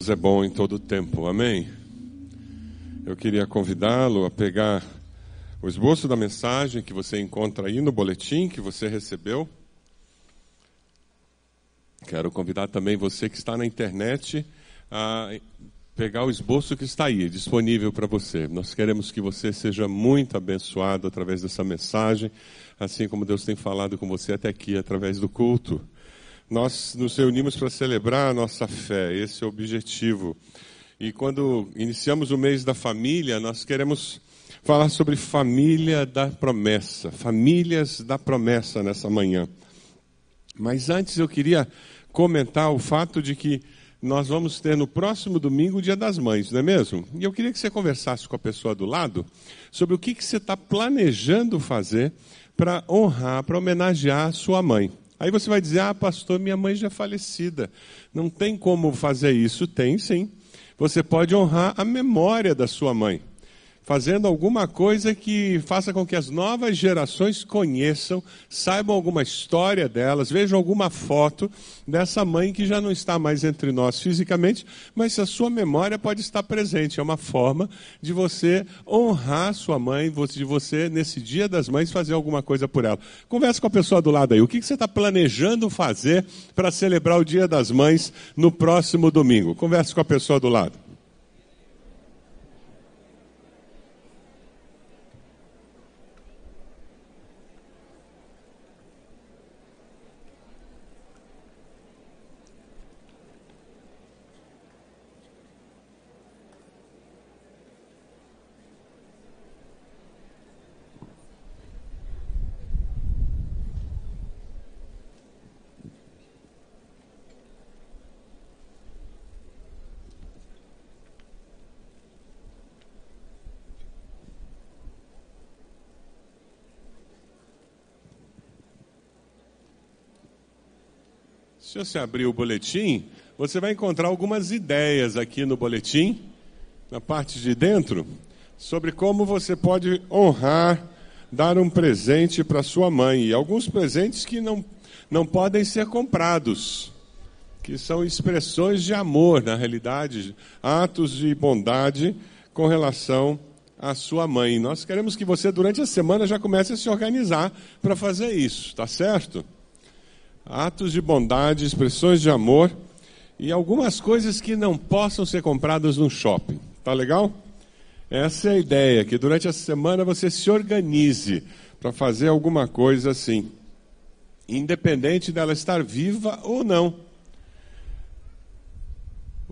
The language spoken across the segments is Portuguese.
Deus é bom em todo o tempo, amém? Eu queria convidá-lo a pegar o esboço da mensagem que você encontra aí no boletim que você recebeu. Quero convidar também você que está na internet a pegar o esboço que está aí, disponível para você. Nós queremos que você seja muito abençoado através dessa mensagem, assim como Deus tem falado com você até aqui através do culto. Nós nos reunimos para celebrar a nossa fé, esse é o objetivo. E quando iniciamos o mês da família, nós queremos falar sobre família da promessa, famílias da promessa nessa manhã. Mas antes eu queria comentar o fato de que nós vamos ter no próximo domingo o Dia das Mães, não é mesmo? E eu queria que você conversasse com a pessoa do lado sobre o que, que você está planejando fazer para honrar, para homenagear a sua mãe. Aí você vai dizer: ah, pastor, minha mãe já é falecida. Não tem como fazer isso? Tem sim. Você pode honrar a memória da sua mãe fazendo alguma coisa que faça com que as novas gerações conheçam, saibam alguma história delas, vejam alguma foto dessa mãe que já não está mais entre nós fisicamente, mas a sua memória pode estar presente. É uma forma de você honrar sua mãe, de você, nesse dia das mães, fazer alguma coisa por ela. Converse com a pessoa do lado aí. O que você está planejando fazer para celebrar o dia das mães no próximo domingo? Converse com a pessoa do lado. Se você abrir o boletim, você vai encontrar algumas ideias aqui no boletim, na parte de dentro, sobre como você pode honrar, dar um presente para sua mãe. E alguns presentes que não, não podem ser comprados, que são expressões de amor, na realidade, atos de bondade com relação à sua mãe. Nós queremos que você, durante a semana, já comece a se organizar para fazer isso, tá certo? Atos de bondade, expressões de amor e algumas coisas que não possam ser compradas no shopping. Tá legal? Essa é a ideia, que durante a semana você se organize para fazer alguma coisa assim, independente dela estar viva ou não.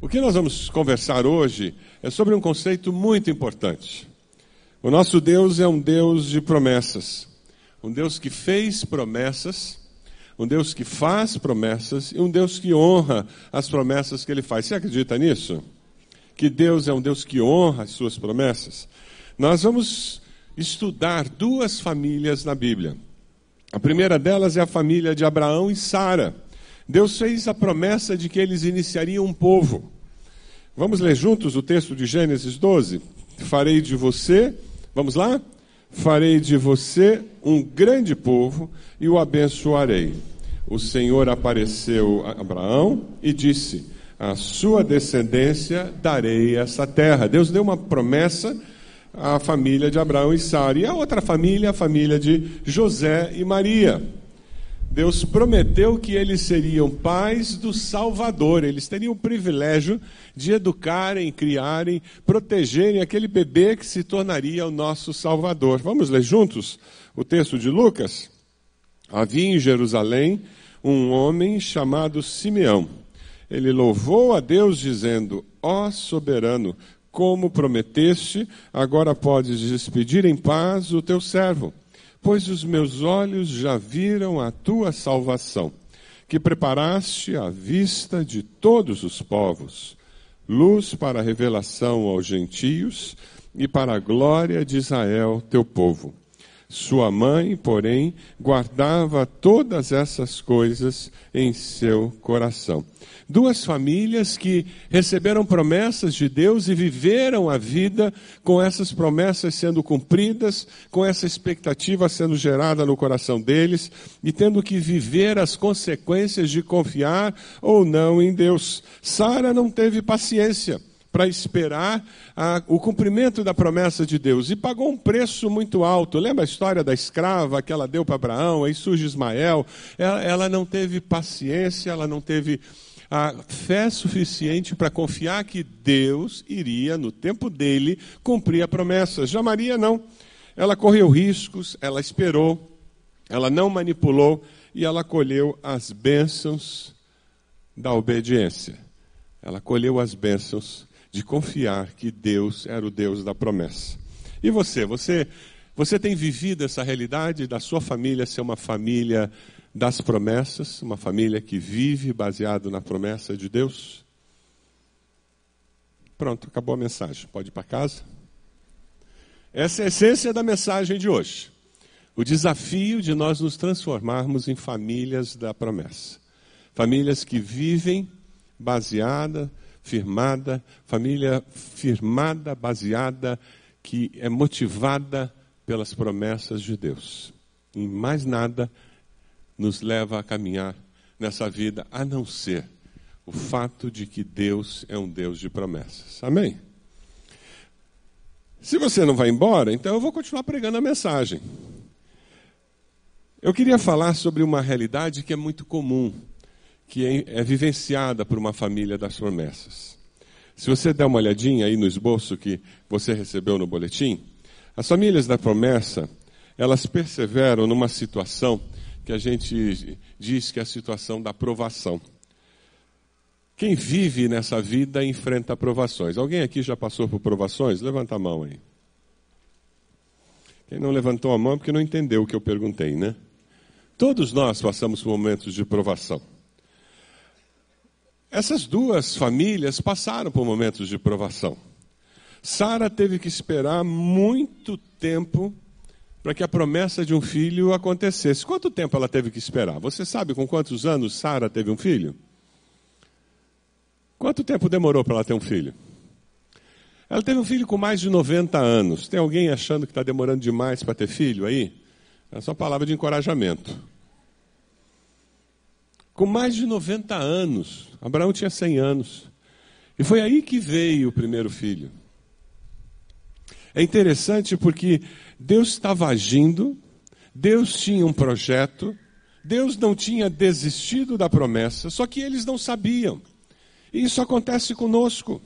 O que nós vamos conversar hoje é sobre um conceito muito importante. O nosso Deus é um Deus de promessas, um Deus que fez promessas um Deus que faz promessas e um Deus que honra as promessas que ele faz. Você acredita nisso? Que Deus é um Deus que honra as suas promessas? Nós vamos estudar duas famílias na Bíblia. A primeira delas é a família de Abraão e Sara. Deus fez a promessa de que eles iniciariam um povo. Vamos ler juntos o texto de Gênesis 12? Farei de você, vamos lá? Farei de você um grande povo e o abençoarei. O Senhor apareceu a Abraão e disse: A sua descendência darei essa terra. Deus deu uma promessa à família de Abraão e Sara. E a outra família, a família de José e Maria. Deus prometeu que eles seriam pais do Salvador, eles teriam o privilégio de educarem, criarem, protegerem aquele bebê que se tornaria o nosso Salvador. Vamos ler juntos o texto de Lucas? Havia em Jerusalém um homem chamado Simeão. Ele louvou a Deus, dizendo: Ó soberano, como prometeste, agora podes despedir em paz o teu servo pois os meus olhos já viram a tua salvação, que preparaste à vista de todos os povos, luz para a revelação aos gentios e para a glória de Israel, teu povo. Sua mãe, porém, guardava todas essas coisas em seu coração. Duas famílias que receberam promessas de Deus e viveram a vida com essas promessas sendo cumpridas, com essa expectativa sendo gerada no coração deles e tendo que viver as consequências de confiar ou não em Deus. Sara não teve paciência para esperar a, o cumprimento da promessa de Deus e pagou um preço muito alto. Lembra a história da escrava que ela deu para Abraão? Aí surge Ismael. Ela, ela não teve paciência, ela não teve a fé suficiente para confiar que Deus iria, no tempo dele, cumprir a promessa. Já Maria não. Ela correu riscos, ela esperou, ela não manipulou e ela colheu as bênçãos da obediência. Ela colheu as bênçãos de confiar que Deus era o Deus da promessa. E você, você, você tem vivido essa realidade da sua família ser uma família das promessas, uma família que vive baseado na promessa de Deus? Pronto, acabou a mensagem. Pode ir para casa? Essa é a essência da mensagem de hoje. O desafio de nós nos transformarmos em famílias da promessa. Famílias que vivem baseada, firmada, família firmada, baseada, que é motivada pelas promessas de Deus. Em mais nada nos leva a caminhar nessa vida, a não ser o fato de que Deus é um Deus de promessas. Amém? Se você não vai embora, então eu vou continuar pregando a mensagem. Eu queria falar sobre uma realidade que é muito comum, que é, é vivenciada por uma família das promessas. Se você der uma olhadinha aí no esboço que você recebeu no boletim, as famílias da promessa, elas perseveram numa situação que a gente diz que é a situação da provação. Quem vive nessa vida enfrenta provações. Alguém aqui já passou por provações? Levanta a mão aí. Quem não levantou a mão é porque não entendeu o que eu perguntei, né? Todos nós passamos por momentos de provação. Essas duas famílias passaram por momentos de provação. Sara teve que esperar muito tempo para que a promessa de um filho acontecesse. Quanto tempo ela teve que esperar? Você sabe com quantos anos Sara teve um filho? Quanto tempo demorou para ela ter um filho? Ela teve um filho com mais de 90 anos. Tem alguém achando que está demorando demais para ter filho aí? É só palavra de encorajamento. Com mais de 90 anos, Abraão tinha 100 anos. E foi aí que veio o primeiro filho. É interessante porque Deus estava agindo, Deus tinha um projeto, Deus não tinha desistido da promessa, só que eles não sabiam. E isso acontece conosco.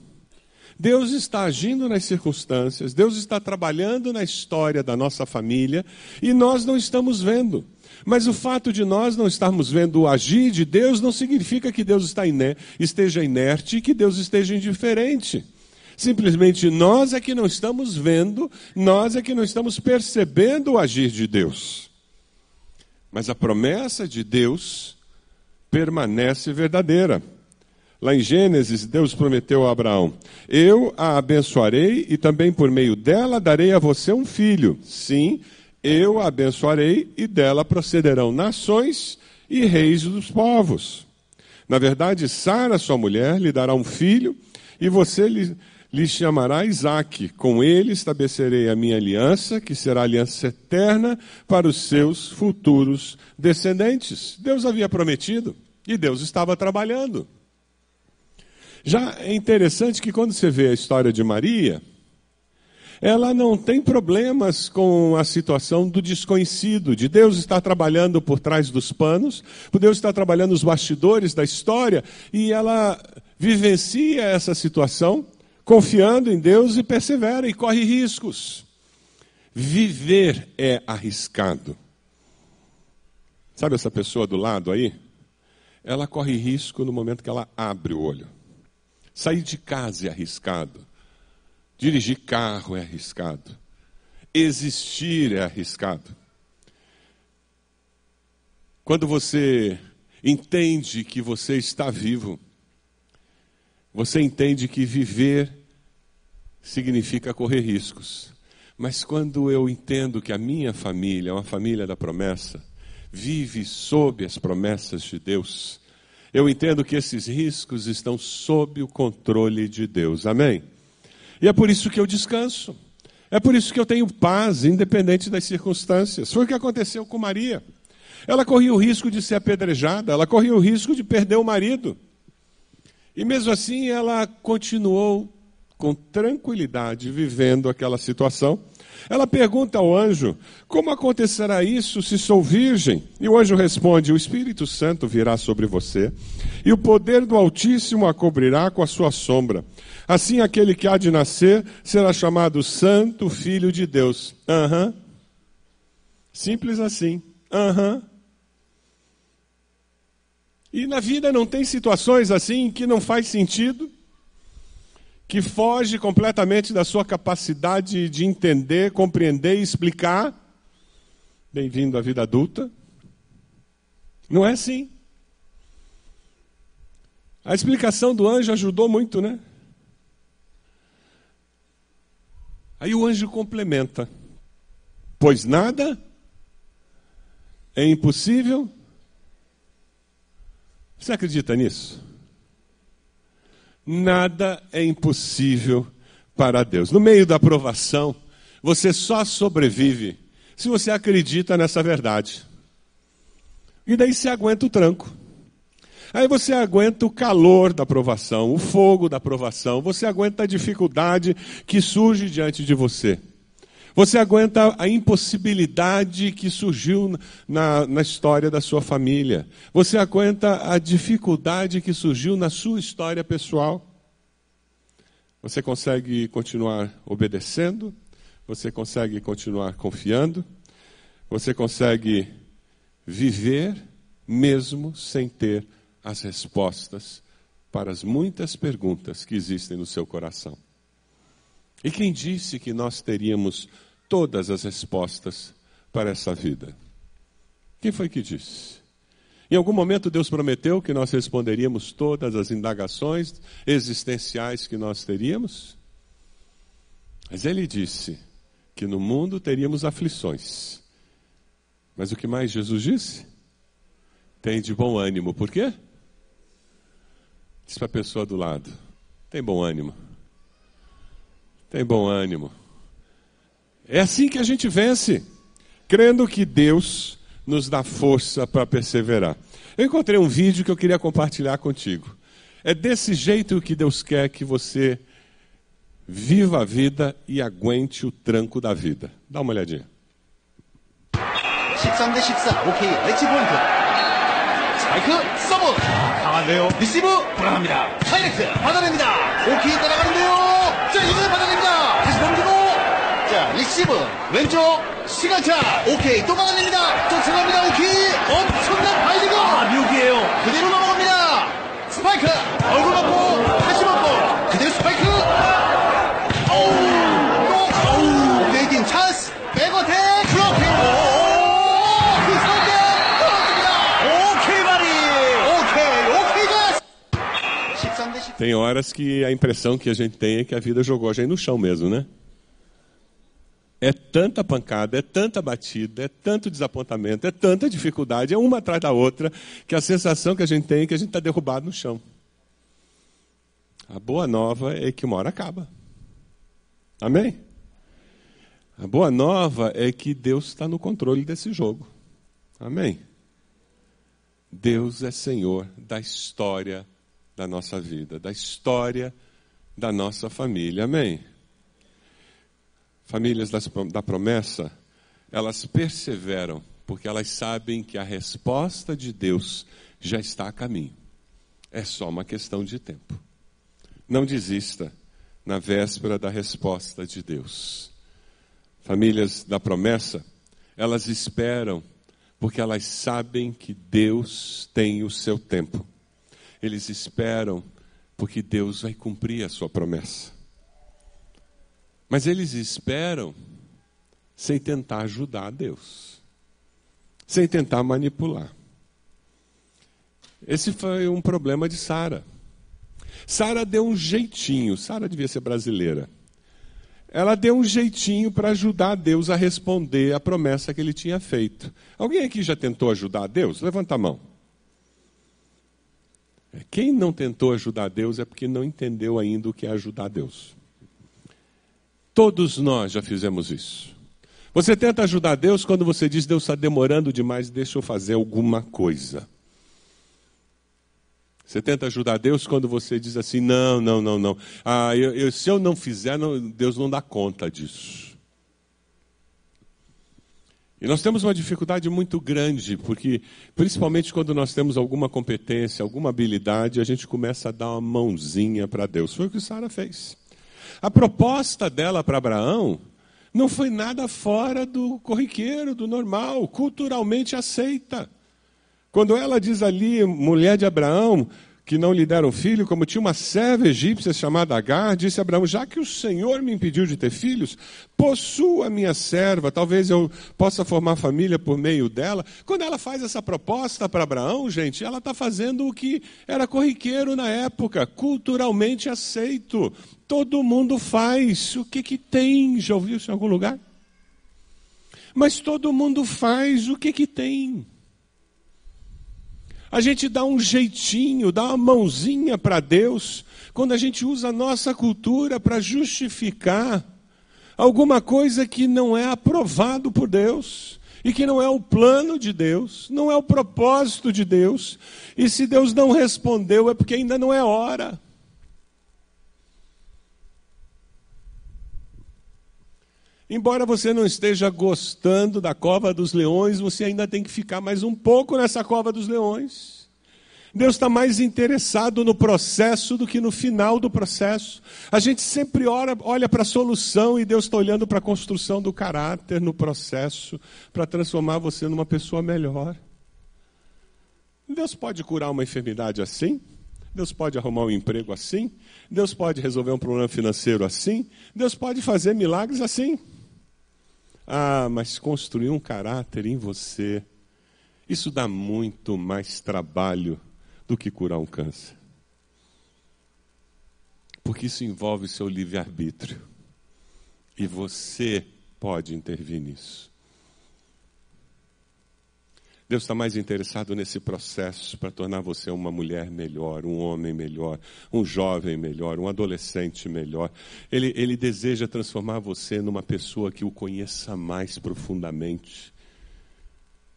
Deus está agindo nas circunstâncias, Deus está trabalhando na história da nossa família e nós não estamos vendo. Mas o fato de nós não estarmos vendo o agir de Deus não significa que Deus está iner esteja inerte e que Deus esteja indiferente. Simplesmente nós é que não estamos vendo, nós é que não estamos percebendo o agir de Deus. Mas a promessa de Deus permanece verdadeira. Lá em Gênesis, Deus prometeu a Abraão: Eu a abençoarei e também por meio dela darei a você um filho. Sim, eu a abençoarei e dela procederão nações e reis dos povos. Na verdade, Sara, sua mulher, lhe dará um filho e você lhe lhe chamará Isaac. Com ele estabelecerei a minha aliança, que será aliança eterna para os seus futuros descendentes. Deus havia prometido e Deus estava trabalhando. Já é interessante que quando você vê a história de Maria, ela não tem problemas com a situação do desconhecido, de Deus estar trabalhando por trás dos panos, por Deus estar trabalhando nos bastidores da história, e ela vivencia essa situação confiando em Deus e persevera e corre riscos. Viver é arriscado. Sabe essa pessoa do lado aí? Ela corre risco no momento que ela abre o olho. Sair de casa é arriscado. Dirigir carro é arriscado. Existir é arriscado. Quando você entende que você está vivo, você entende que viver significa correr riscos. Mas quando eu entendo que a minha família é uma família da promessa, vive sob as promessas de Deus, eu entendo que esses riscos estão sob o controle de Deus. Amém? E é por isso que eu descanso. É por isso que eu tenho paz, independente das circunstâncias. Foi o que aconteceu com Maria. Ela corria o risco de ser apedrejada, ela corria o risco de perder o marido. E mesmo assim, ela continuou com tranquilidade vivendo aquela situação. Ela pergunta ao anjo: Como acontecerá isso se sou virgem? E o anjo responde: O Espírito Santo virá sobre você, e o poder do Altíssimo a cobrirá com a sua sombra. Assim, aquele que há de nascer será chamado Santo Filho de Deus. Aham. Uhum. Simples assim. Aham. Uhum. E na vida não tem situações assim que não faz sentido, que foge completamente da sua capacidade de entender, compreender e explicar. Bem-vindo à vida adulta. Não é assim. A explicação do anjo ajudou muito, né? Aí o anjo complementa: Pois nada é impossível você acredita nisso? Nada é impossível para Deus. No meio da provação, você só sobrevive se você acredita nessa verdade. E daí você aguenta o tranco. Aí você aguenta o calor da provação, o fogo da provação, você aguenta a dificuldade que surge diante de você. Você aguenta a impossibilidade que surgiu na, na história da sua família. Você aguenta a dificuldade que surgiu na sua história pessoal. Você consegue continuar obedecendo. Você consegue continuar confiando. Você consegue viver mesmo sem ter as respostas para as muitas perguntas que existem no seu coração. E quem disse que nós teríamos todas as respostas para essa vida? Quem foi que disse? Em algum momento Deus prometeu que nós responderíamos todas as indagações existenciais que nós teríamos? Mas Ele disse que no mundo teríamos aflições. Mas o que mais Jesus disse? Tem de bom ânimo. Por quê? Diz para a pessoa do lado: tem bom ânimo. Tem bom ânimo. É assim que a gente vence, crendo que Deus nos dá força para perseverar. Eu encontrei um vídeo que eu queria compartilhar contigo. É desse jeito que Deus quer que você viva a vida e aguente o tranco da vida. Dá uma olhadinha. 13대13 오케이 엣지 포인트 스파이크 서브 강한데요 리시브 불안합니다 파이렉트 받아냅니다 오케이 따라가는데요 자, 이번에 받아냅니다. 다시 넘기고. 자, 리시브. 왼쪽. 시간차. 오케이. 또 막아냅니다. 쫓아갑니다. 오케이. 엄청난 바이딩. 아, 묘기예요. 그대로 넘어갑니다. 스파이크. 얼굴 맞고. 다시 맞고. 그대로 스파이크. 어우. 또, 어우. 레이딩 찬스. 백어택. 블로킹. 그 상대. 떨어집니다. 오케이, 바리. 오케이. 오케이, 가스. 13 대 10. Tem horas que a impressão que a gente tem é que a vida jogou a gente no chão mesmo, né? É tanta pancada, é tanta batida, é tanto desapontamento, é tanta dificuldade, é uma atrás da outra, que a sensação que a gente tem é que a gente está derrubado no chão. A boa nova é que uma hora acaba. Amém? A boa nova é que Deus está no controle desse jogo. Amém? Deus é Senhor da história da nossa vida, da história da nossa família. Amém? Famílias da promessa, elas perseveram, porque elas sabem que a resposta de Deus já está a caminho. É só uma questão de tempo. Não desista na véspera da resposta de Deus. Famílias da promessa, elas esperam porque elas sabem que Deus tem o seu tempo. Eles esperam porque Deus vai cumprir a sua promessa. Mas eles esperam sem tentar ajudar Deus, sem tentar manipular. Esse foi um problema de Sara. Sara deu um jeitinho, Sara devia ser brasileira. ela deu um jeitinho para ajudar Deus a responder a promessa que ele tinha feito. Alguém aqui já tentou ajudar Deus? Levanta a mão. Quem não tentou ajudar Deus é porque não entendeu ainda o que é ajudar Deus. Todos nós já fizemos isso. Você tenta ajudar Deus quando você diz Deus está demorando demais, deixa eu fazer alguma coisa. Você tenta ajudar Deus quando você diz assim: não, não, não, não. Ah, eu, eu, se eu não fizer, não, Deus não dá conta disso. E nós temos uma dificuldade muito grande, porque, principalmente quando nós temos alguma competência, alguma habilidade, a gente começa a dar uma mãozinha para Deus. Foi o que Sara fez. A proposta dela para Abraão não foi nada fora do corriqueiro, do normal, culturalmente aceita. Quando ela diz ali, mulher de Abraão, que não lhe deram filho, como tinha uma serva egípcia chamada Agar, disse Abraão: Já que o Senhor me impediu de ter filhos, possua minha serva, talvez eu possa formar família por meio dela. Quando ela faz essa proposta para Abraão, gente, ela está fazendo o que era corriqueiro na época, culturalmente aceito. Todo mundo faz. O que, que tem? Já ouviu isso em algum lugar? Mas todo mundo faz. O que, que tem? A gente dá um jeitinho, dá uma mãozinha para Deus, quando a gente usa a nossa cultura para justificar alguma coisa que não é aprovado por Deus e que não é o plano de Deus, não é o propósito de Deus. E se Deus não respondeu é porque ainda não é hora. Embora você não esteja gostando da cova dos leões, você ainda tem que ficar mais um pouco nessa cova dos leões. Deus está mais interessado no processo do que no final do processo. A gente sempre ora, olha para a solução e Deus está olhando para a construção do caráter no processo, para transformar você numa pessoa melhor. Deus pode curar uma enfermidade assim? Deus pode arrumar um emprego assim? Deus pode resolver um problema financeiro assim? Deus pode fazer milagres assim? Ah, mas construir um caráter em você, isso dá muito mais trabalho do que curar um câncer. Porque isso envolve seu livre-arbítrio. E você pode intervir nisso. Deus está mais interessado nesse processo para tornar você uma mulher melhor, um homem melhor, um jovem melhor, um adolescente melhor. Ele, ele deseja transformar você numa pessoa que o conheça mais profundamente.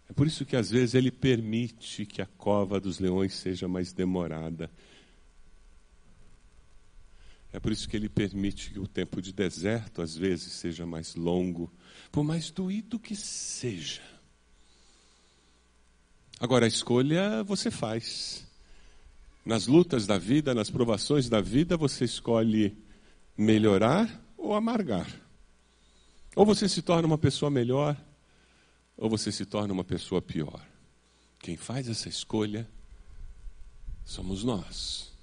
É por isso que às vezes ele permite que a cova dos leões seja mais demorada. É por isso que ele permite que o tempo de deserto às vezes seja mais longo, por mais doído que seja. Agora, a escolha você faz. Nas lutas da vida, nas provações da vida, você escolhe melhorar ou amargar. Ou você se torna uma pessoa melhor, ou você se torna uma pessoa pior. Quem faz essa escolha somos nós.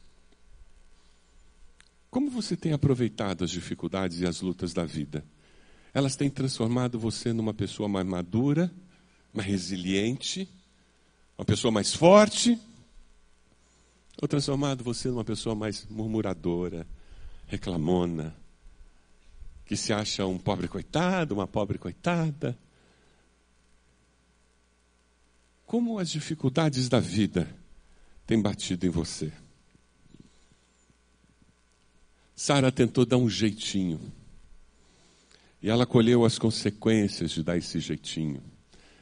Como você tem aproveitado as dificuldades e as lutas da vida? Elas têm transformado você numa pessoa mais madura, mais resiliente, uma pessoa mais forte, ou transformado você numa pessoa mais murmuradora, reclamona, que se acha um pobre coitado, uma pobre coitada. Como as dificuldades da vida têm batido em você? Sara tentou dar um jeitinho. E ela colheu as consequências de dar esse jeitinho.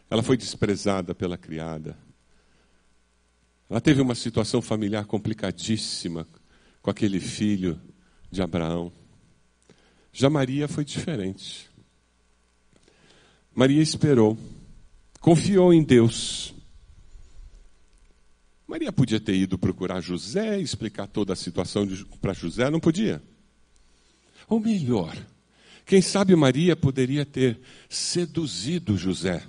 Ela foi desprezada pela criada. Ela teve uma situação familiar complicadíssima com aquele filho de Abraão. Já Maria foi diferente. Maria esperou, confiou em Deus. Maria podia ter ido procurar José, explicar toda a situação para José, não podia. Ou melhor, quem sabe Maria poderia ter seduzido José.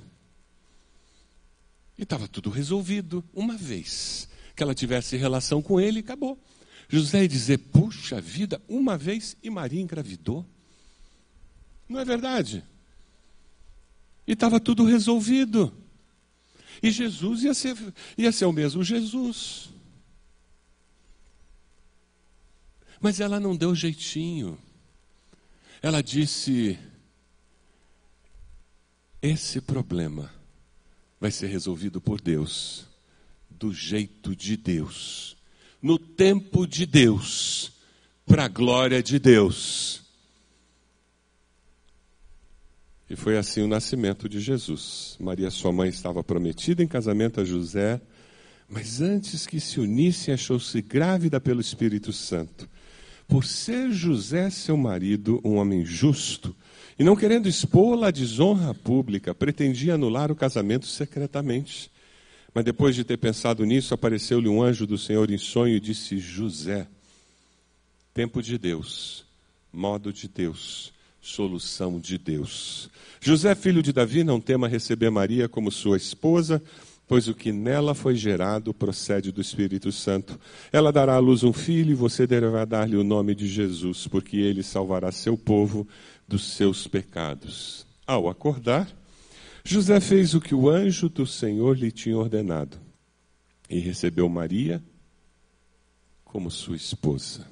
E estava tudo resolvido uma vez que ela tivesse relação com ele, acabou. José ia dizer: puxa vida, uma vez e Maria engravidou. Não é verdade? E estava tudo resolvido. E Jesus ia ser, ia ser o mesmo Jesus. Mas ela não deu jeitinho. ela disse: esse problema vai ser resolvido por Deus, do jeito de Deus, no tempo de Deus, para a glória de Deus. E foi assim o nascimento de Jesus. Maria, sua mãe, estava prometida em casamento a José, mas antes que se unissem, achou-se grávida pelo Espírito Santo. Por ser José, seu marido, um homem justo, e não querendo expô-la à desonra pública, pretendia anular o casamento secretamente. Mas depois de ter pensado nisso, apareceu-lhe um anjo do Senhor em sonho e disse: José, tempo de Deus, modo de Deus, solução de Deus. José, filho de Davi, não tema receber Maria como sua esposa, pois o que nela foi gerado procede do Espírito Santo. Ela dará à luz um filho e você deverá dar-lhe o nome de Jesus, porque ele salvará seu povo dos seus pecados. Ao acordar, José fez o que o anjo do Senhor lhe tinha ordenado e recebeu Maria como sua esposa.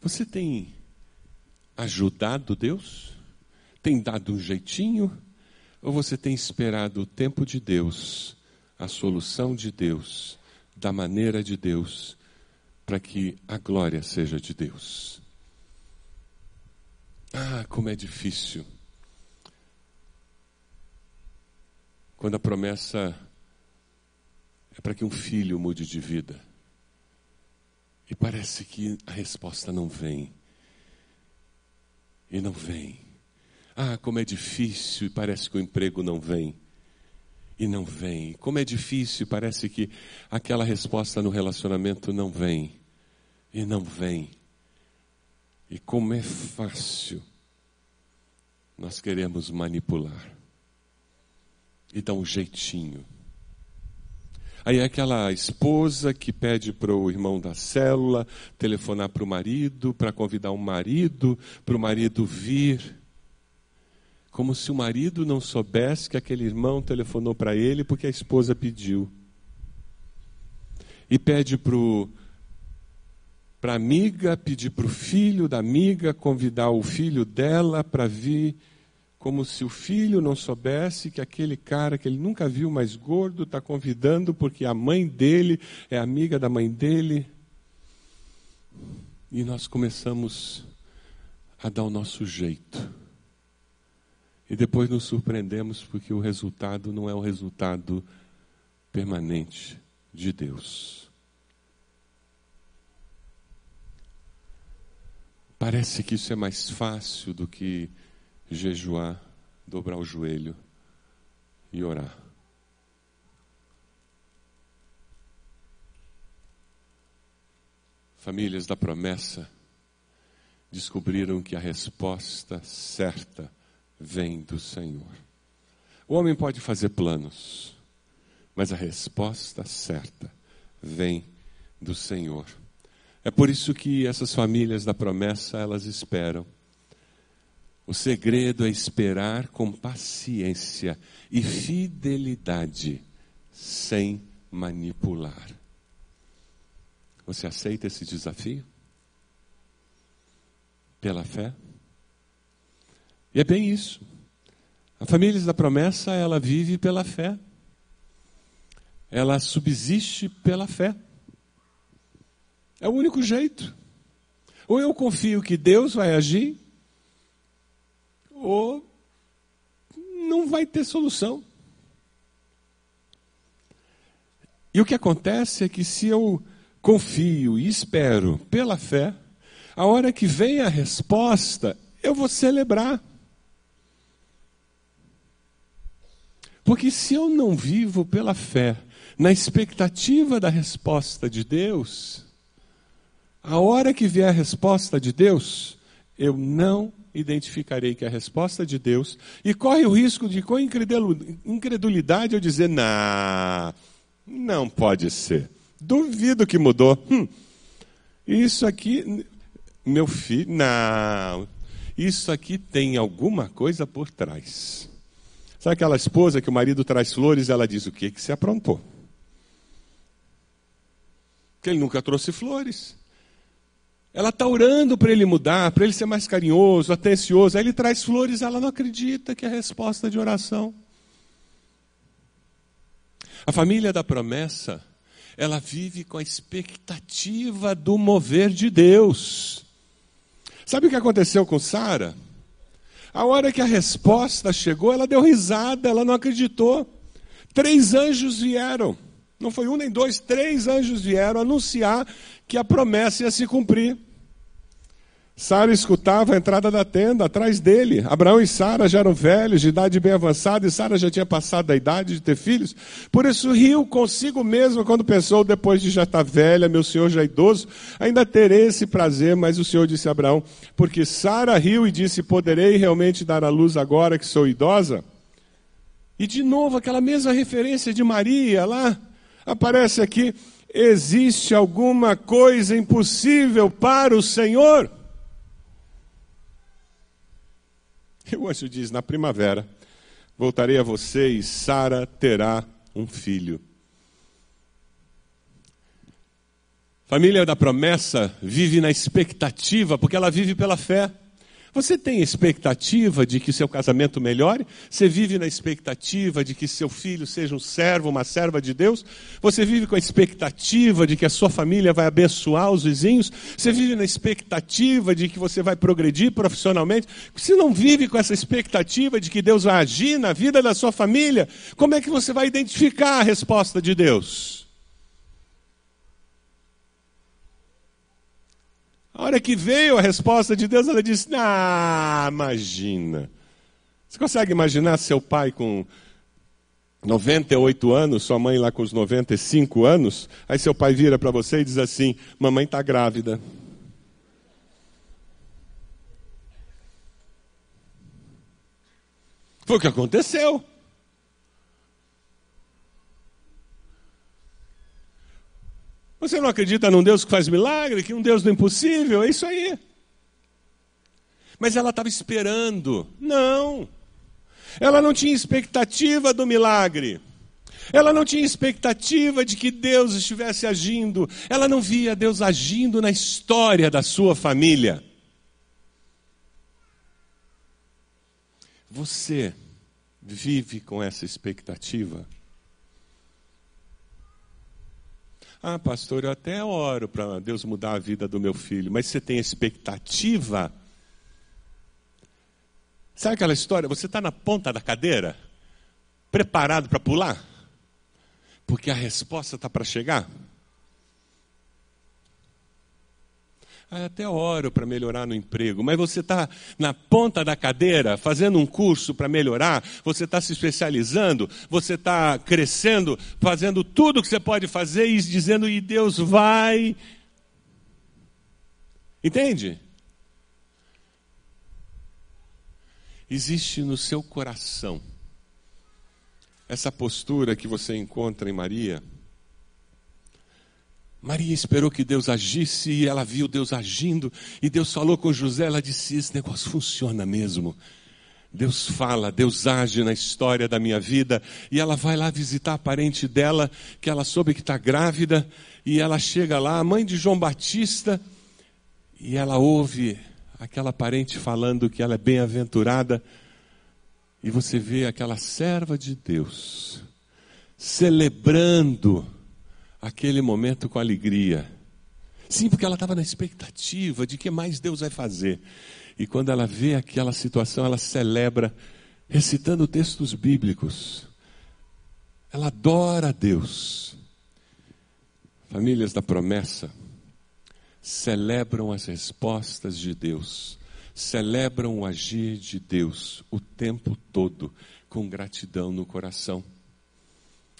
Você tem ajudado Deus? Tem dado um jeitinho? Ou você tem esperado o tempo de Deus, a solução de Deus, da maneira de Deus, para que a glória seja de Deus? Ah, como é difícil. Quando a promessa é para que um filho mude de vida. E parece que a resposta não vem. E não vem. Ah, como é difícil e parece que o emprego não vem. E não vem. Como é difícil, parece que aquela resposta no relacionamento não vem. E não vem. E como é fácil nós queremos manipular e dar um jeitinho. Aí é aquela esposa que pede para o irmão da célula telefonar para o marido, para convidar o marido, para o marido vir. Como se o marido não soubesse que aquele irmão telefonou para ele porque a esposa pediu. E pede para o para a amiga, pedir para o filho da amiga convidar o filho dela para vir, como se o filho não soubesse que aquele cara que ele nunca viu mais gordo está convidando porque a mãe dele é amiga da mãe dele. E nós começamos a dar o nosso jeito. E depois nos surpreendemos porque o resultado não é o resultado permanente de Deus. Parece que isso é mais fácil do que jejuar, dobrar o joelho e orar. Famílias da promessa descobriram que a resposta certa vem do Senhor. O homem pode fazer planos, mas a resposta certa vem do Senhor. É por isso que essas famílias da promessa, elas esperam. O segredo é esperar com paciência e fidelidade, sem manipular. Você aceita esse desafio? Pela fé? E é bem isso. A família da promessa, ela vive pela fé. Ela subsiste pela fé. É o único jeito. Ou eu confio que Deus vai agir, ou não vai ter solução. E o que acontece é que se eu confio e espero pela fé, a hora que vem a resposta, eu vou celebrar. Porque se eu não vivo pela fé, na expectativa da resposta de Deus, a hora que vier a resposta de Deus, eu não identificarei que é a resposta de Deus e corre o risco de, com incredulidade, eu dizer: não, não pode ser. Duvido que mudou. Hum, isso aqui, meu filho, não. Isso aqui tem alguma coisa por trás. Sabe aquela esposa que o marido traz flores, ela diz: o que, que se aprontou? Que ele nunca trouxe flores. Ela está orando para ele mudar, para ele ser mais carinhoso, atencioso. Aí ele traz flores, ela não acredita que é resposta de oração. A família da promessa, ela vive com a expectativa do mover de Deus. Sabe o que aconteceu com Sara? A hora que a resposta chegou, ela deu risada, ela não acreditou. Três anjos vieram. Não foi um nem dois, três anjos vieram anunciar que a promessa ia se cumprir. Sara escutava a entrada da tenda atrás dele. Abraão e Sara já eram velhos, de idade bem avançada, e Sara já tinha passado da idade de ter filhos. Por isso riu consigo mesmo quando pensou, depois de já estar velha, meu senhor já é idoso, ainda terei esse prazer. Mas o senhor disse a Abraão, porque Sara riu e disse: Poderei realmente dar à luz agora que sou idosa? E de novo, aquela mesma referência de Maria lá, aparece aqui: existe alguma coisa impossível para o Senhor? E o anjo diz: Na primavera voltarei a você e Sara terá um filho. Família da promessa vive na expectativa, porque ela vive pela fé. Você tem expectativa de que seu casamento melhore? Você vive na expectativa de que seu filho seja um servo, uma serva de Deus? Você vive com a expectativa de que a sua família vai abençoar os vizinhos? Você vive na expectativa de que você vai progredir profissionalmente? Se não vive com essa expectativa de que Deus vai agir na vida da sua família, como é que você vai identificar a resposta de Deus? A hora que veio a resposta de Deus, ela disse: Ah, imagina. Você consegue imaginar seu pai com 98 anos, sua mãe lá com os 95 anos? Aí seu pai vira para você e diz assim: Mamãe está grávida. Foi o que aconteceu. Você não acredita num Deus que faz milagre, que um Deus do impossível? É isso aí. Mas ela estava esperando. Não. Ela não tinha expectativa do milagre. Ela não tinha expectativa de que Deus estivesse agindo. Ela não via Deus agindo na história da sua família. Você vive com essa expectativa? Ah, pastor, eu até oro para Deus mudar a vida do meu filho, mas você tem expectativa? Sabe aquela história? Você está na ponta da cadeira, preparado para pular? Porque a resposta está para chegar? Ah, até oro para melhorar no emprego, mas você está na ponta da cadeira fazendo um curso para melhorar, você está se especializando, você está crescendo, fazendo tudo que você pode fazer e dizendo, e Deus vai. Entende? Existe no seu coração essa postura que você encontra em Maria Maria esperou que Deus agisse e ela viu Deus agindo. E Deus falou com José, ela disse: Esse negócio funciona mesmo. Deus fala, Deus age na história da minha vida. E ela vai lá visitar a parente dela, que ela soube que está grávida. E ela chega lá, a mãe de João Batista, e ela ouve aquela parente falando que ela é bem-aventurada. E você vê aquela serva de Deus celebrando aquele momento com alegria. Sim, porque ela estava na expectativa de que mais Deus vai fazer. E quando ela vê aquela situação, ela celebra recitando textos bíblicos. Ela adora a Deus. Famílias da promessa celebram as respostas de Deus, celebram o agir de Deus o tempo todo, com gratidão no coração.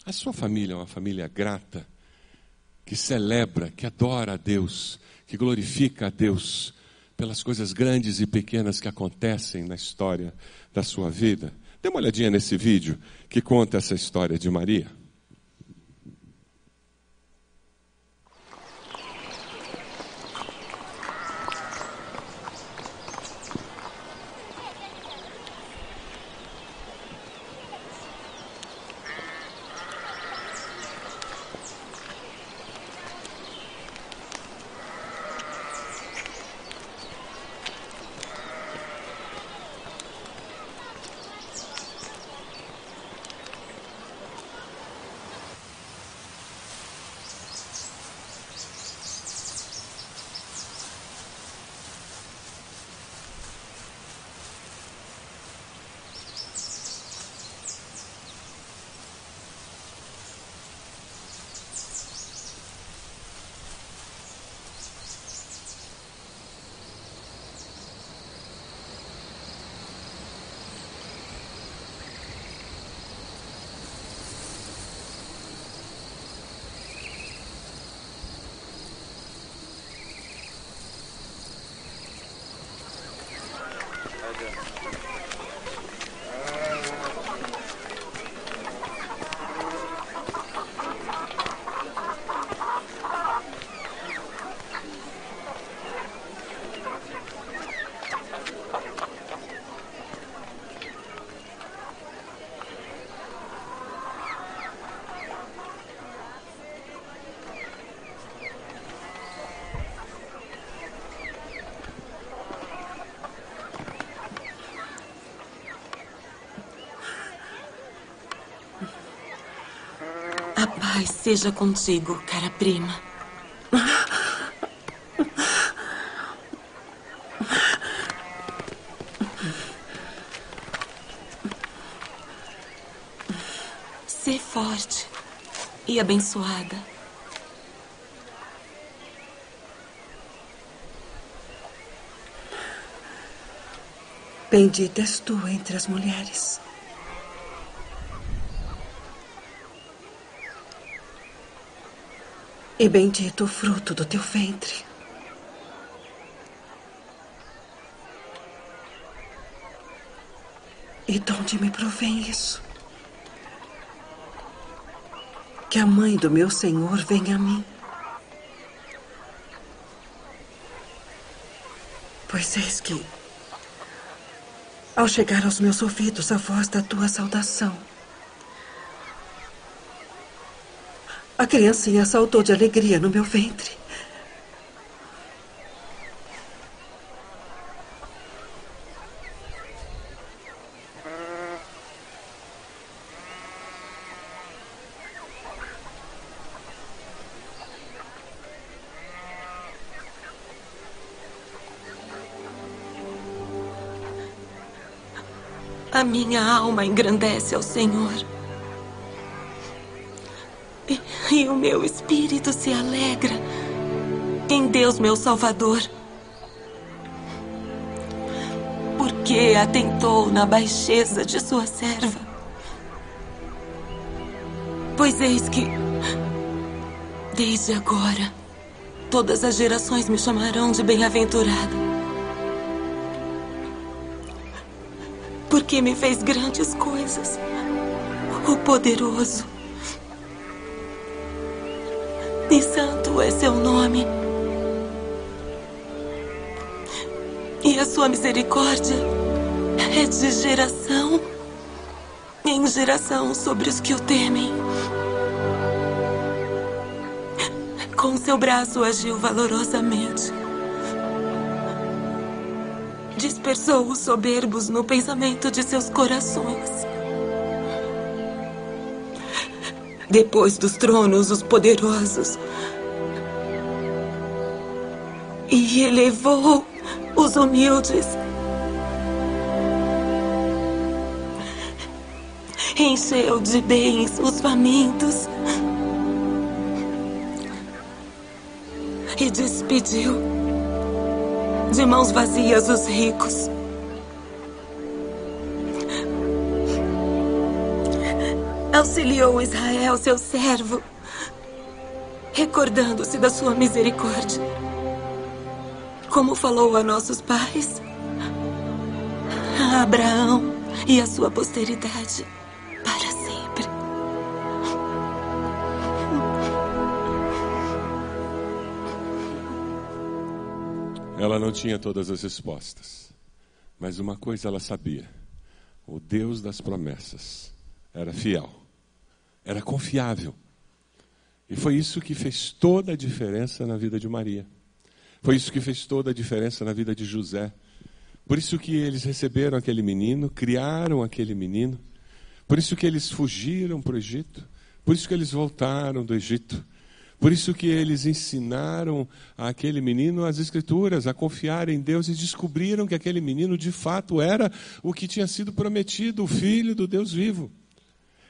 A sua família é uma família grata? Que celebra, que adora a Deus, que glorifica a Deus pelas coisas grandes e pequenas que acontecem na história da sua vida. Dê uma olhadinha nesse vídeo que conta essa história de Maria. A paz seja contigo, cara prima. Ser forte e abençoada. Bendita és tu entre as mulheres. E bendito o fruto do teu ventre. E de onde me provém isso? Que a mãe do meu Senhor venha a mim. Pois eis que, ao chegar aos meus ouvidos a voz da tua saudação, a criancinha saltou de alegria no meu ventre. A minha alma engrandece ao Senhor. E, o meu espírito se alegra em Deus, meu Salvador. Porque atentou na baixeza de sua serva. Pois eis que, desde agora, todas as gerações me chamarão de bem-aventurada. porque me fez grandes coisas. O poderoso. E a sua misericórdia é de geração em geração sobre os que o temem. Com seu braço agiu valorosamente dispersou os soberbos no pensamento de seus corações. Depois dos tronos, os poderosos. E elevou os humildes. Encheu de bens os famintos. E despediu de mãos vazias os ricos. Auxiliou Israel, seu servo, recordando-se da sua misericórdia. Como falou a nossos pais, a Abraão e a sua posteridade para sempre. Ela não tinha todas as respostas, mas uma coisa ela sabia: o Deus das promessas era fiel, era confiável. E foi isso que fez toda a diferença na vida de Maria. Foi isso que fez toda a diferença na vida de José. Por isso que eles receberam aquele menino, criaram aquele menino. Por isso que eles fugiram para o Egito. Por isso que eles voltaram do Egito. Por isso que eles ensinaram aquele menino as escrituras, a confiar em Deus e descobriram que aquele menino de fato era o que tinha sido prometido, o filho do Deus vivo.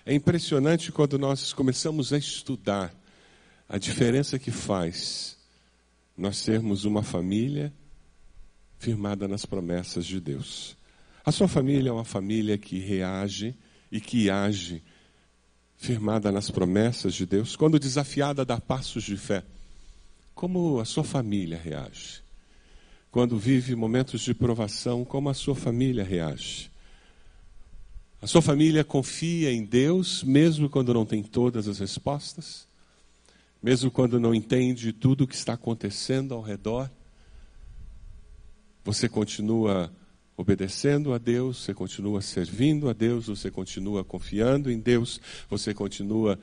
É impressionante quando nós começamos a estudar a diferença que faz nós sermos uma família firmada nas promessas de Deus. A sua família é uma família que reage e que age firmada nas promessas de Deus, quando desafiada a dar passos de fé, como a sua família reage? quando vive momentos de provação, como a sua família reage. A sua família confia em Deus, mesmo quando não tem todas as respostas, mesmo quando não entende tudo o que está acontecendo ao redor. Você continua obedecendo a Deus, você continua servindo a Deus, você continua confiando em Deus, você continua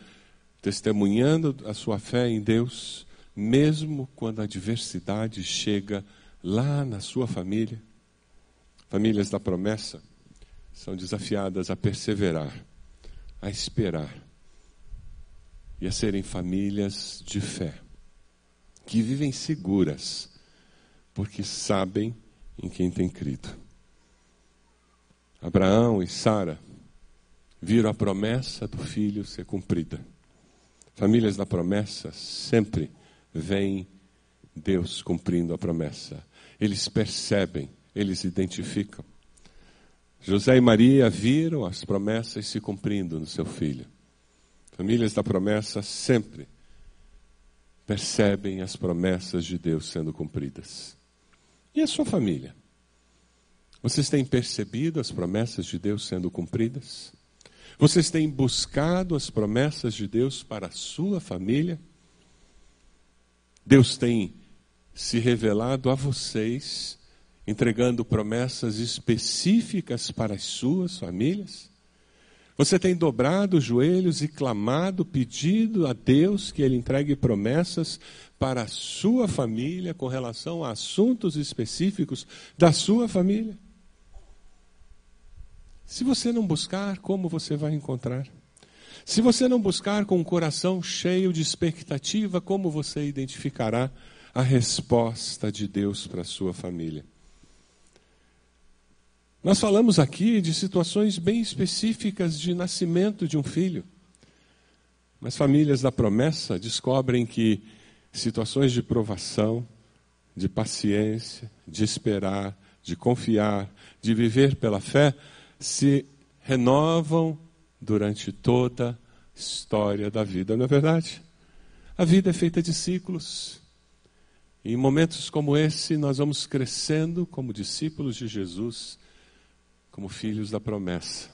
testemunhando a sua fé em Deus, mesmo quando a adversidade chega lá na sua família. Famílias da promessa são desafiadas a perseverar, a esperar e a serem famílias de fé, que vivem seguras, porque sabem em quem tem crido. Abraão e Sara viram a promessa do filho ser cumprida. Famílias da promessa sempre veem Deus cumprindo a promessa. Eles percebem, eles identificam. José e Maria viram as promessas se cumprindo no seu filho. Famílias da promessa sempre percebem as promessas de Deus sendo cumpridas. E a sua família? Vocês têm percebido as promessas de Deus sendo cumpridas? Vocês têm buscado as promessas de Deus para a sua família? Deus tem se revelado a vocês, entregando promessas específicas para as suas famílias? Você tem dobrado os joelhos e clamado, pedido a Deus que Ele entregue promessas para a sua família com relação a assuntos específicos da sua família? Se você não buscar, como você vai encontrar? Se você não buscar com o coração cheio de expectativa, como você identificará a resposta de Deus para a sua família? Nós falamos aqui de situações bem específicas de nascimento de um filho. Mas famílias da promessa descobrem que situações de provação, de paciência, de esperar, de confiar, de viver pela fé, se renovam durante toda a história da vida, não é verdade? A vida é feita de ciclos. E em momentos como esse, nós vamos crescendo como discípulos de Jesus, como filhos da promessa.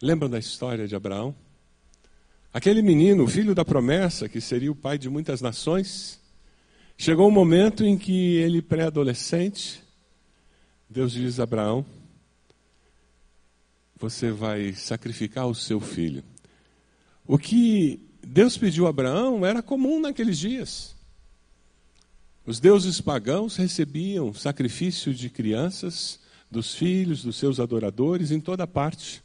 Lembram da história de Abraão? Aquele menino, o filho da promessa, que seria o pai de muitas nações, chegou um momento em que ele, pré-adolescente, Deus diz a Abraão: você vai sacrificar o seu filho. O que Deus pediu a Abraão era comum naqueles dias. Os deuses pagãos recebiam sacrifício de crianças, dos filhos, dos seus adoradores, em toda parte.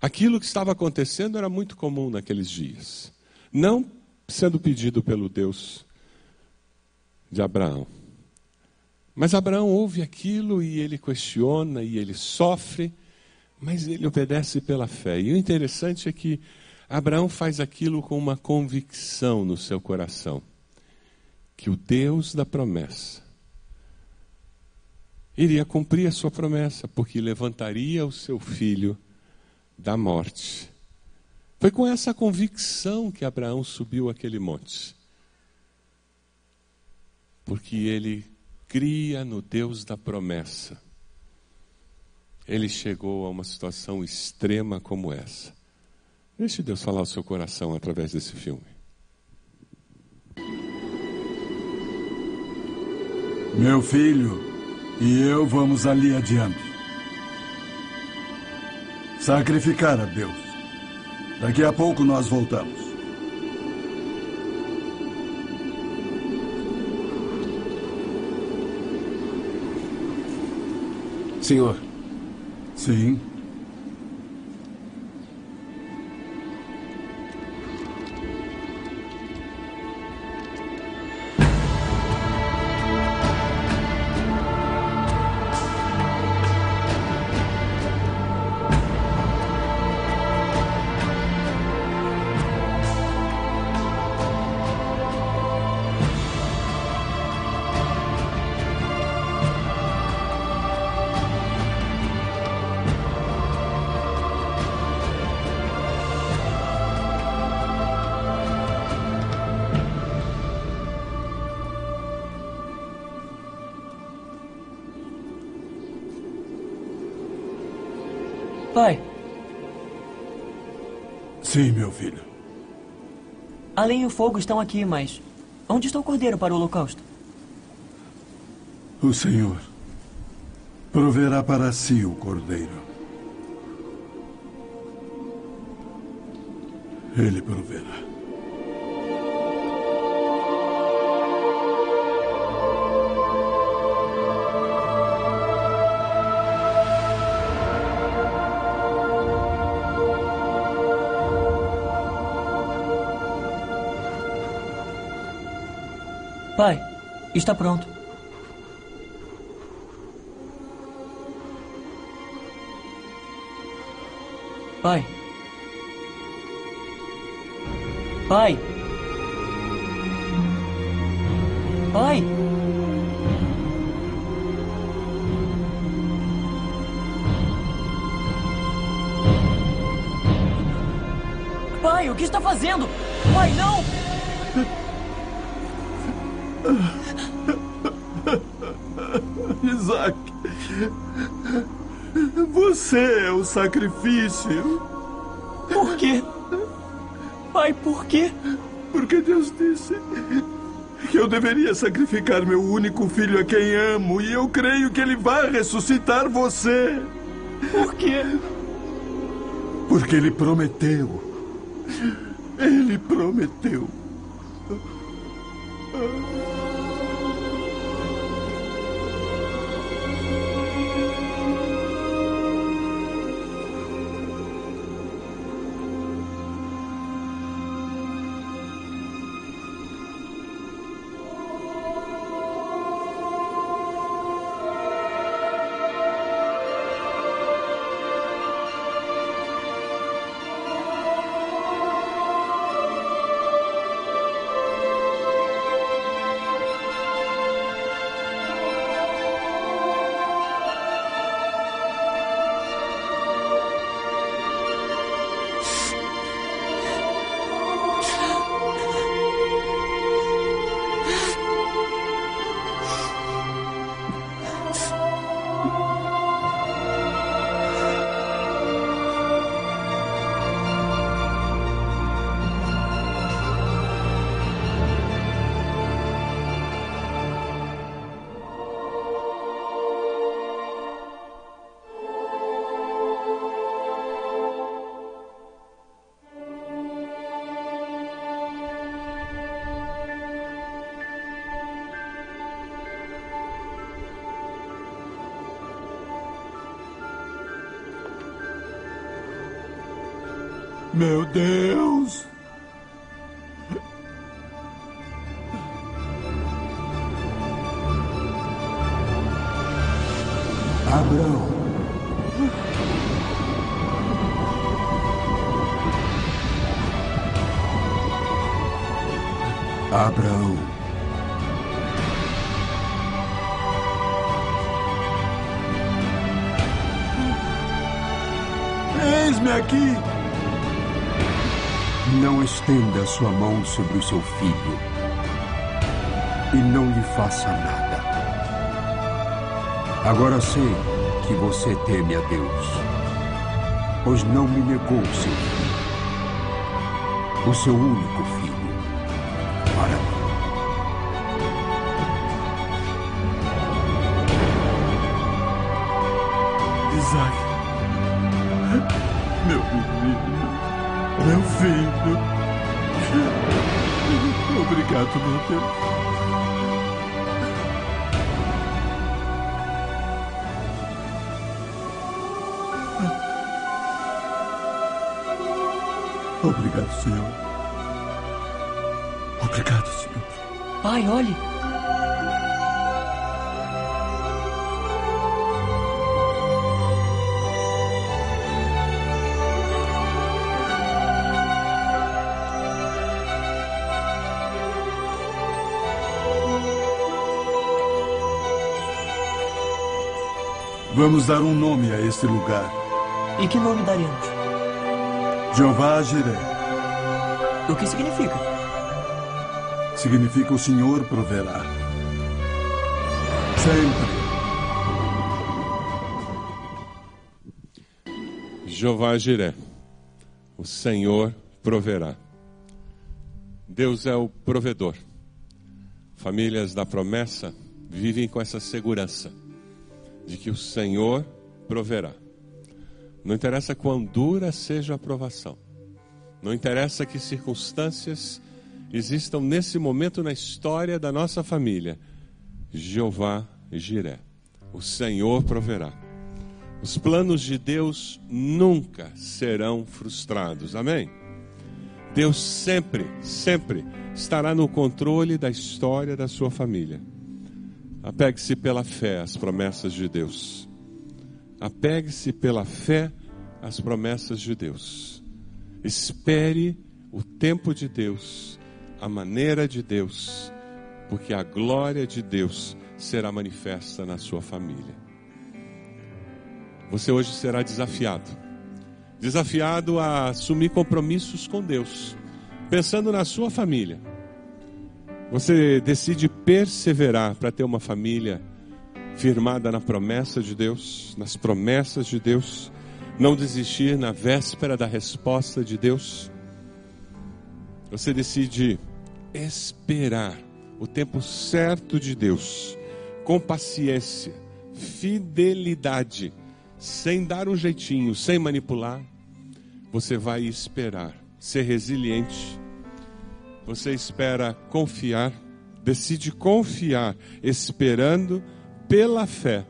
Aquilo que estava acontecendo era muito comum naqueles dias. Não sendo pedido pelo Deus de Abraão. Mas Abraão ouve aquilo e ele questiona e ele sofre mas ele obedece pela fé. E o interessante é que Abraão faz aquilo com uma convicção no seu coração: que o Deus da promessa iria cumprir a sua promessa, porque levantaria o seu filho da morte. Foi com essa convicção que Abraão subiu aquele monte. Porque ele cria no Deus da promessa ele chegou a uma situação extrema como essa. Deixe Deus falar o seu coração através desse filme. Meu filho e eu vamos ali adiante. Sacrificar a Deus. Daqui a pouco nós voltamos. Senhor, Sim. A lenha e o fogo estão aqui, mas onde está o cordeiro para o holocausto? O Senhor proverá para si o cordeiro. Ele proverá. Pai, está pronto. Pai. Pai. Pai. Pai, o que está fazendo? Pai, não! Você é o sacrifício. Por quê? Pai, por quê? Porque Deus disse que eu deveria sacrificar meu único filho a quem amo, e eu creio que ele vai ressuscitar você. Por quê? Porque ele prometeu. Ele prometeu. Meu Deus! Abraão. Abraão. Eis-me aqui. Não estenda sua mão sobre o seu filho e não lhe faça nada. Agora sei que você teme a Deus, pois não me negou seu filho, o seu único filho, Obrigado, meu Deus. Obrigado, Senhor. Obrigado, Senhor. Pai, olhe. Vamos dar um nome a este lugar. E que nome daremos? Jeová Jiré. O que significa? Significa o Senhor proverá. Sempre. Jeová Jiré, o Senhor proverá. Deus é o provedor. Famílias da promessa vivem com essa segurança de que o Senhor proverá. Não interessa quão dura seja a provação, não interessa que circunstâncias existam nesse momento na história da nossa família, Jeová Jiré, o Senhor proverá. Os planos de Deus nunca serão frustrados. Amém? Deus sempre, sempre estará no controle da história da sua família. Apegue-se pela fé às promessas de Deus. Apegue-se pela fé às promessas de Deus. Espere o tempo de Deus, a maneira de Deus, porque a glória de Deus será manifesta na sua família. Você hoje será desafiado. Desafiado a assumir compromissos com Deus, pensando na sua família. Você decide perseverar para ter uma família firmada na promessa de Deus, nas promessas de Deus, não desistir na véspera da resposta de Deus. Você decide esperar o tempo certo de Deus, com paciência, fidelidade, sem dar um jeitinho, sem manipular. Você vai esperar, ser resiliente. Você espera confiar, decide confiar, esperando pela fé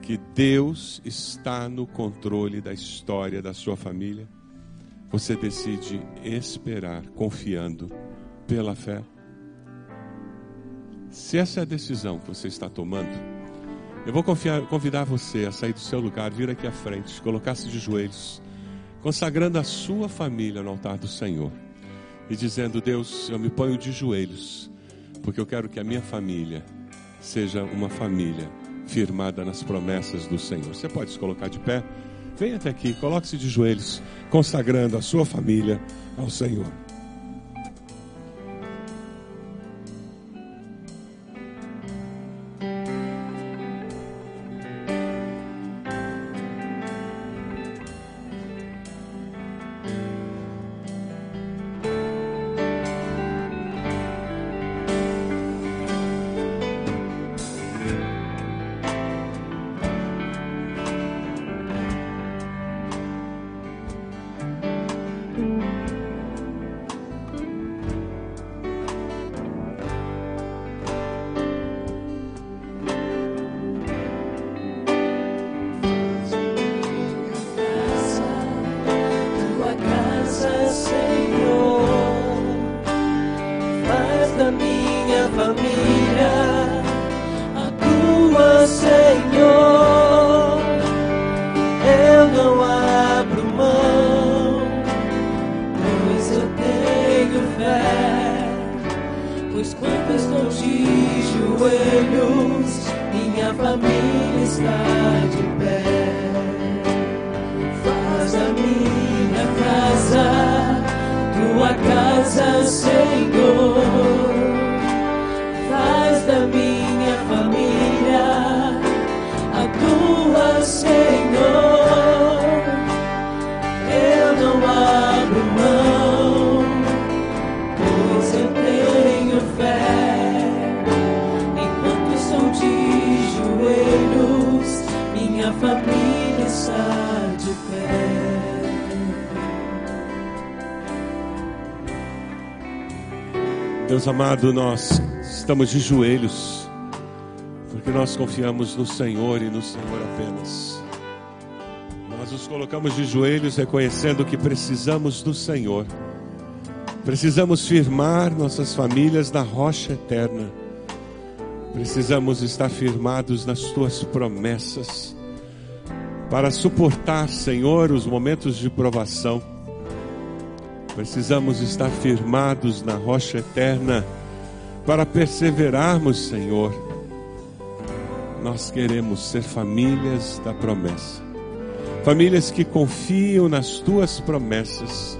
que Deus está no controle da história da sua família. Você decide esperar, confiando pela fé. Se essa é a decisão que você está tomando, eu vou confiar, convidar você a sair do seu lugar, vir aqui à frente, colocar-se de joelhos, consagrando a sua família no altar do Senhor e dizendo: Deus, eu me ponho de joelhos, porque eu quero que a minha família seja uma família firmada nas promessas do Senhor. Você pode se colocar de pé? Venha até aqui, coloque-se de joelhos, consagrando a sua família ao Senhor. Família está Deus amado, nós estamos de joelhos, porque nós confiamos no Senhor e no Senhor apenas. Nós nos colocamos de joelhos reconhecendo que precisamos do Senhor. Precisamos firmar nossas famílias na rocha eterna. Precisamos estar firmados nas tuas promessas para suportar, Senhor, os momentos de provação. Precisamos estar firmados na rocha eterna para perseverarmos, Senhor. Nós queremos ser famílias da promessa, famílias que confiam nas tuas promessas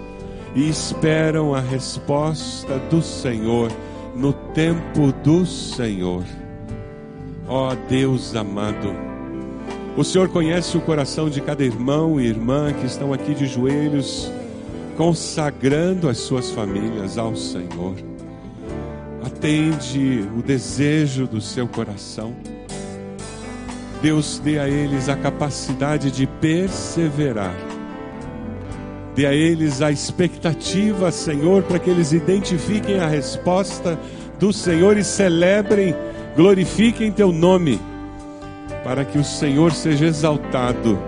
e esperam a resposta do Senhor no tempo do Senhor. Ó Deus amado, O Senhor conhece o coração de cada irmão e irmã que estão aqui de joelhos, consagrando as suas famílias ao Senhor. Atende o desejo do seu coração. Deus dê a eles a capacidade de perseverar. Dê a eles a expectativa, Senhor, para que eles identifiquem a resposta do Senhor e celebrem, glorifiquem teu nome para que o Senhor seja exaltado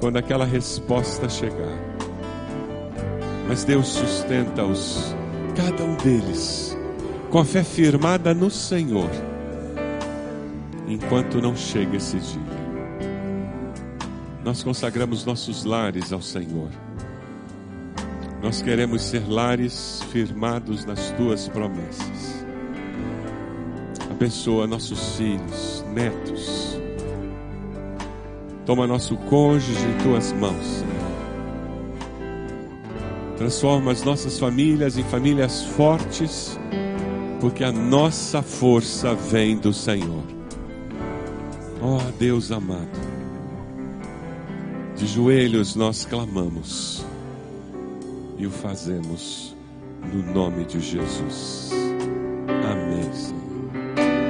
quando aquela resposta chegar. Mas Deus sustenta-os, cada um deles, com a fé firmada no Senhor, enquanto não chega esse dia. Nós consagramos nossos lares ao Senhor. Nós queremos ser lares firmados nas tuas promessas. Abençoa nossos filhos, netos, Toma nosso cônjuge em tuas mãos, Senhor. Transforma as nossas famílias em famílias fortes, porque a nossa força vem do Senhor. Ó oh, Deus amado, de joelhos nós clamamos e o fazemos no nome de Jesus.